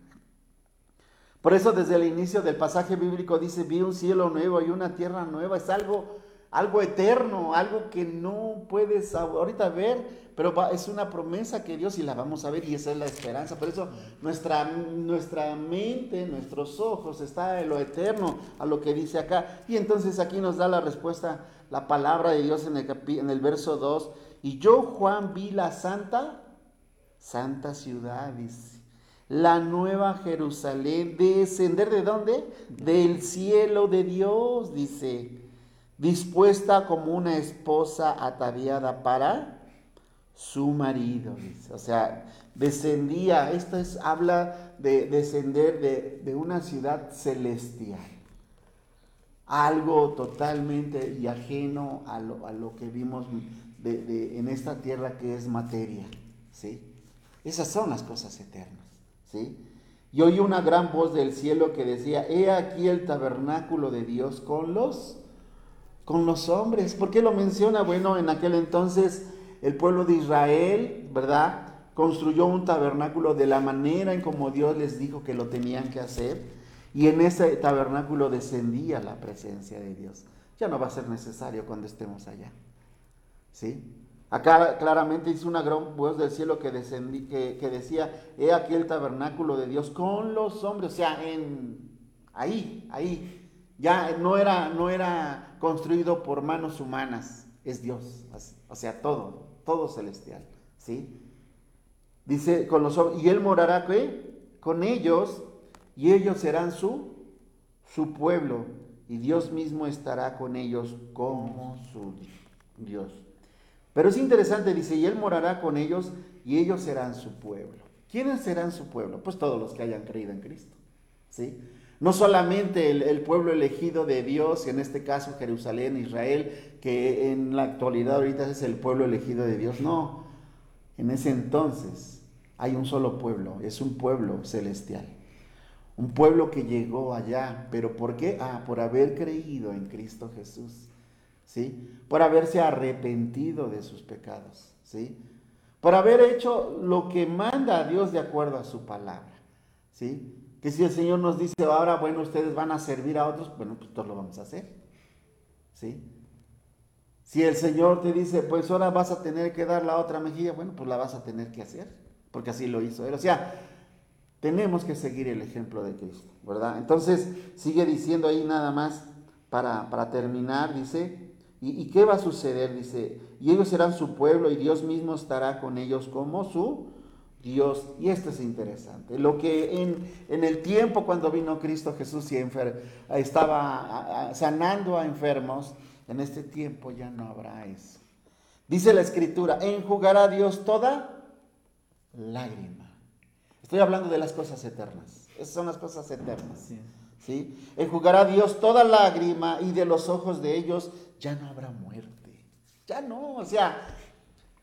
Por eso desde el inicio del pasaje bíblico dice, vi un cielo nuevo y una tierra nueva. Es algo algo eterno, algo que no puedes ahorita ver, pero es una promesa que Dios y la vamos a ver y esa es la esperanza. Por eso nuestra, nuestra mente, nuestros ojos está en lo eterno, a lo que dice acá. Y entonces aquí nos da la respuesta, la palabra de Dios en el, verso 2. Y yo, Juan, vi la santa, santa ciudad, dice la nueva Jerusalén, descender de dónde? Del cielo de Dios, dice dispuesta como una esposa ataviada para su marido. O sea, descendía, esto es, habla de descender de, una ciudad celestial. Algo totalmente y ajeno a lo, que vimos en esta tierra que es materia. ¿sí? Esas son las cosas eternas. ¿sí? Y oí una gran voz del cielo que decía, he aquí el tabernáculo de Dios con los con los hombres. ¿Por qué lo menciona? Bueno, en aquel entonces el pueblo de Israel, ¿verdad? Construyó un tabernáculo de la manera en como Dios les dijo que lo tenían que hacer. Y en ese tabernáculo descendía la presencia de Dios. Ya no va a ser necesario cuando estemos allá. ¿Sí? Acá claramente dice una gran voz del cielo que, descendí, que, que, decía, he aquí el tabernáculo de Dios con los hombres, o sea, en, ahí, ahí, ya no era, no era construido por manos humanas, es Dios. O sea, todo, todo celestial. ¿sí? Dice, con los y él morará con ellos, y ellos serán su, su pueblo, y Dios mismo estará con ellos como su Dios. Pero es interesante, dice, y él morará con ellos, y ellos serán su pueblo. ¿Quiénes serán su pueblo? Pues todos los que hayan creído en Cristo. ¿Sí? No solamente el, pueblo elegido de Dios, en este caso Jerusalén, Israel, que en la actualidad ahorita es el pueblo elegido de Dios, no. En ese entonces hay un solo pueblo, es un pueblo celestial. Un pueblo que llegó allá, pero ¿por qué? Ah, por haber creído en Cristo Jesús, ¿sí? Por haberse arrepentido de sus pecados, ¿sí? Por haber hecho lo que manda a Dios de acuerdo a su palabra, ¿sí? Que si el Señor nos dice, ahora, bueno, ustedes van a servir a otros, bueno, pues todos lo vamos a hacer. ¿Sí? Si el Señor te dice, pues ahora vas a tener que dar la otra mejilla, bueno, pues la vas a tener que hacer, porque así lo hizo Él. O sea, tenemos que seguir el ejemplo de Cristo, ¿verdad? Entonces, sigue diciendo ahí nada más para, para terminar, dice, ¿Y, ¿Y, qué va a suceder? Dice, y ellos serán su pueblo y Dios mismo estará con ellos como su Dios. Y esto es interesante. Lo que en, en el tiempo cuando vino Cristo Jesús y estaba sanando a enfermos, en este tiempo ya no habrá eso. Dice la escritura, enjugará Dios toda lágrima. Estoy hablando de las cosas eternas. Esas son las cosas eternas. ¿sí? Enjugará Dios toda lágrima y de los ojos de ellos ya no habrá muerte. Ya no, o sea,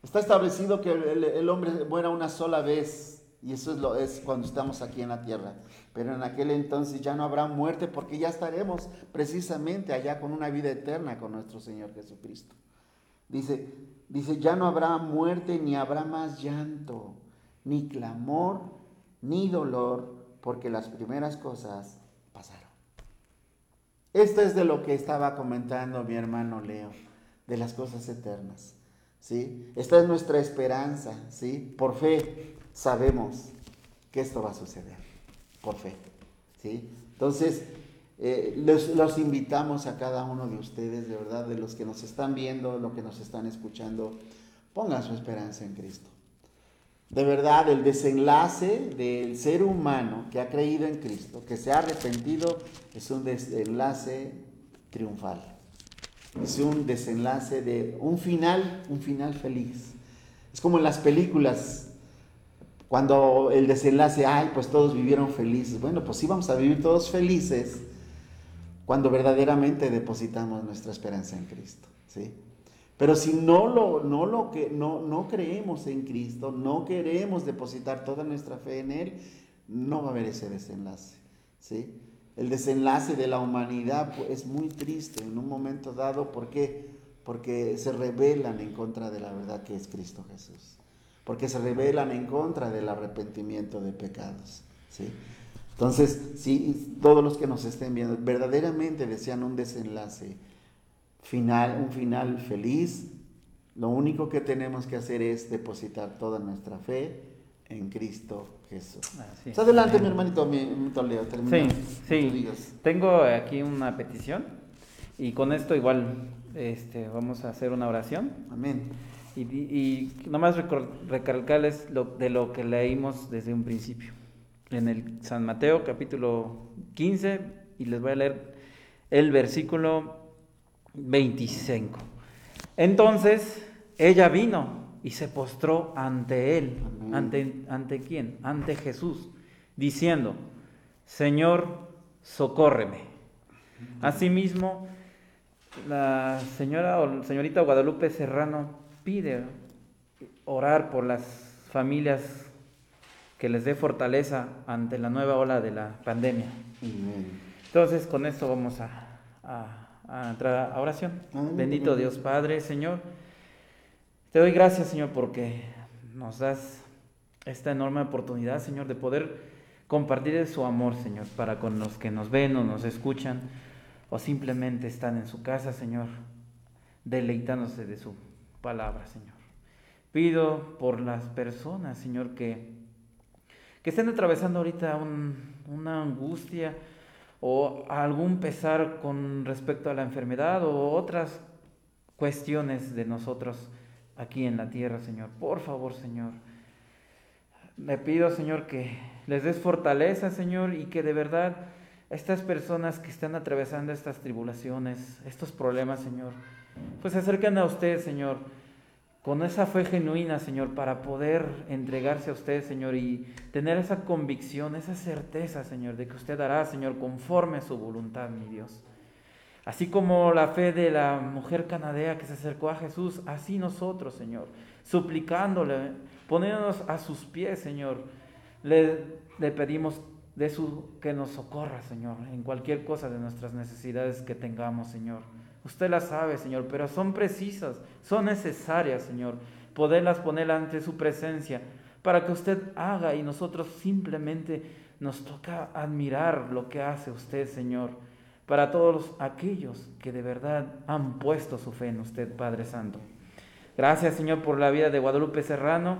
está establecido que el, hombre muera una sola vez y eso es, lo, es cuando estamos aquí en la tierra. Pero en aquel entonces ya no habrá muerte porque ya estaremos precisamente allá con una vida eterna con nuestro Señor Jesucristo. Dice, dice, ya no habrá muerte ni habrá más llanto, ni clamor, ni dolor, porque las primeras cosas pasaron. Esto es de lo que estaba comentando mi hermano Leo, de las cosas eternas. ¿sí? Esta es nuestra esperanza, ¿sí? Por fe sabemos que esto va a suceder, por fe, ¿sí? Entonces, eh, los, invitamos a cada uno de ustedes, de verdad, de los que nos están viendo, los que nos están escuchando, pongan su esperanza en Cristo. De verdad, el desenlace del ser humano que ha creído en Cristo, que se ha arrepentido, es un desenlace triunfal. Es un desenlace de un final, un final feliz. Es como en las películas, cuando el desenlace, ay, pues todos vivieron felices. Bueno, pues sí vamos a vivir todos felices cuando verdaderamente depositamos nuestra esperanza en Cristo. ¿sí? Pero si no lo, no lo que no, no creemos en Cristo, no queremos depositar toda nuestra fe en Él, no va a haber ese desenlace. ¿sí? El desenlace de la humanidad pues, es muy triste en un momento dado. ¿Por qué? Porque se rebelan en contra de la verdad que es Cristo Jesús. Porque se rebelan en contra del arrepentimiento de pecados. ¿sí? Entonces, si todos los que nos estén viendo verdaderamente desean un desenlace final, un final feliz, lo único que tenemos que hacer es depositar toda nuestra fe en Cristo Jesús. Pues adelante, mi hermanito, mi, Leo, Sí, sí. Tengo aquí una petición y con esto igual este, vamos a hacer una oración. Amén. Y, y nomás recalcarles lo, de lo que leímos desde un principio en el San Mateo capítulo 15 y les voy a leer el versículo 25. Entonces ella vino y se postró ante él. ¿Ante, ¿Ante quién? Ante Jesús, diciendo, Señor, socórreme. Asimismo, la señora o señorita Guadalupe Serrano pide orar por las familias que les dé fortaleza ante la nueva ola de la pandemia. Entonces, con esto vamos a, entrar a oración. Bendito Dios Padre, Señor. Te doy gracias, Señor, porque nos das esta enorme oportunidad, Señor, de poder compartir su amor, Señor, para con los que nos ven o nos escuchan o simplemente están en su casa, Señor, deleitándose de su palabra, Señor. Pido por las personas, Señor, que que estén atravesando ahorita una angustia o algún pesar con respecto a la enfermedad o otras cuestiones de nosotros aquí en la tierra, Señor. Por favor, Señor. Me pido, Señor, que les des fortaleza, Señor, y que de verdad estas personas que están atravesando estas tribulaciones, estos problemas, Señor, pues se acerquen a usted, Señor con esa fe genuina, Señor, para poder entregarse a usted, Señor, y tener esa convicción, esa certeza, Señor, de que usted hará, Señor, conforme a su voluntad, mi Dios. Así como la fe de la mujer canadea que se acercó a Jesús, así nosotros, Señor, suplicándole, poniéndonos a sus pies, Señor, le, le pedimos de su, que nos socorra, Señor, en cualquier cosa de nuestras necesidades que tengamos, Señor. Usted las sabe, Señor, pero son precisas, son necesarias, Señor, poderlas poner ante su presencia para que usted haga y nosotros simplemente nos toca admirar lo que hace usted, Señor, para todos aquellos que de verdad han puesto su fe en usted, Padre Santo. Gracias, Señor, por la vida de Guadalupe Serrano,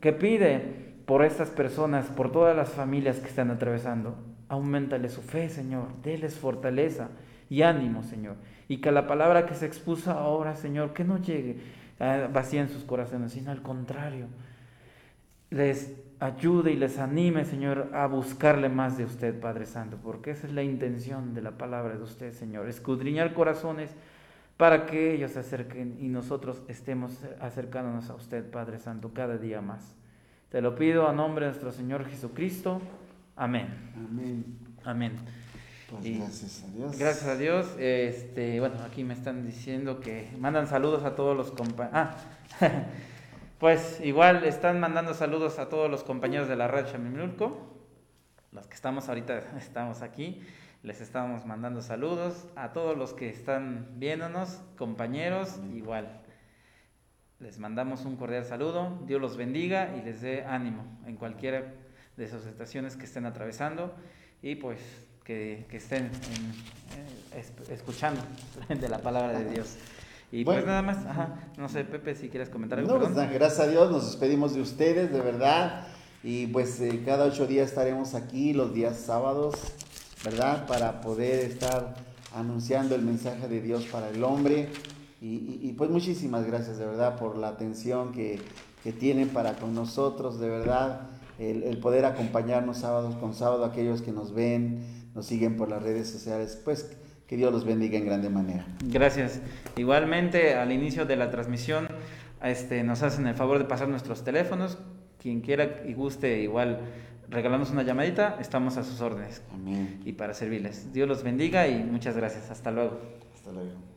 que pide por estas personas, por todas las familias que están atravesando. Aumentale su fe, Señor, déles fortaleza y ánimo, Señor. Y que la palabra que se expuso ahora, Señor, que no llegue a vacía en sus corazones, sino al contrario, les ayude y les anime, Señor, a buscarle más de usted, Padre Santo, porque esa es la intención de la palabra de usted, Señor, escudriñar corazones para que ellos se acerquen y nosotros estemos acercándonos a usted, Padre Santo, cada día más. Te lo pido a nombre de nuestro Señor Jesucristo. Amén. Amén. Amén. Pues Y gracias a Dios. Gracias a Dios. Este, bueno, aquí me están diciendo que mandan saludos a todos los compañeros. Ah, pues igual están mandando saludos a todos los compañeros de la red Chamimulco. Los que estamos ahorita, estamos aquí. Les estamos mandando saludos a todos los que están viéndonos, compañeros, igual. Les mandamos un cordial saludo. Dios los bendiga y les dé ánimo en cualquiera de sus estaciones que estén atravesando. Y pues que, que estén en- eh, es- escuchando de la palabra de Dios. Y pues Bueno. nada más, ajá, no sé, Pepe, si quieres comentar algo. No, pues, gracias a Dios nos despedimos de ustedes, de verdad. Y pues eh, cada ocho días estaremos aquí, los días sábados, ¿verdad? Para poder estar anunciando el mensaje de Dios para el hombre. Y, y- y, pues muchísimas gracias, de verdad, por la atención que, que tienen para con nosotros, de verdad. El, el poder acompañarnos sábados con sábado, aquellos que nos ven, nos siguen por las redes sociales, pues que Dios los bendiga en grande manera. Gracias. Igualmente, al inicio de la transmisión, este, nos hacen el favor de pasar nuestros teléfonos. Quien quiera y guste, igual regalarnos una llamadita, estamos a sus órdenes Amén. y para servirles. Dios los bendiga y muchas gracias. Hasta luego. Hasta luego.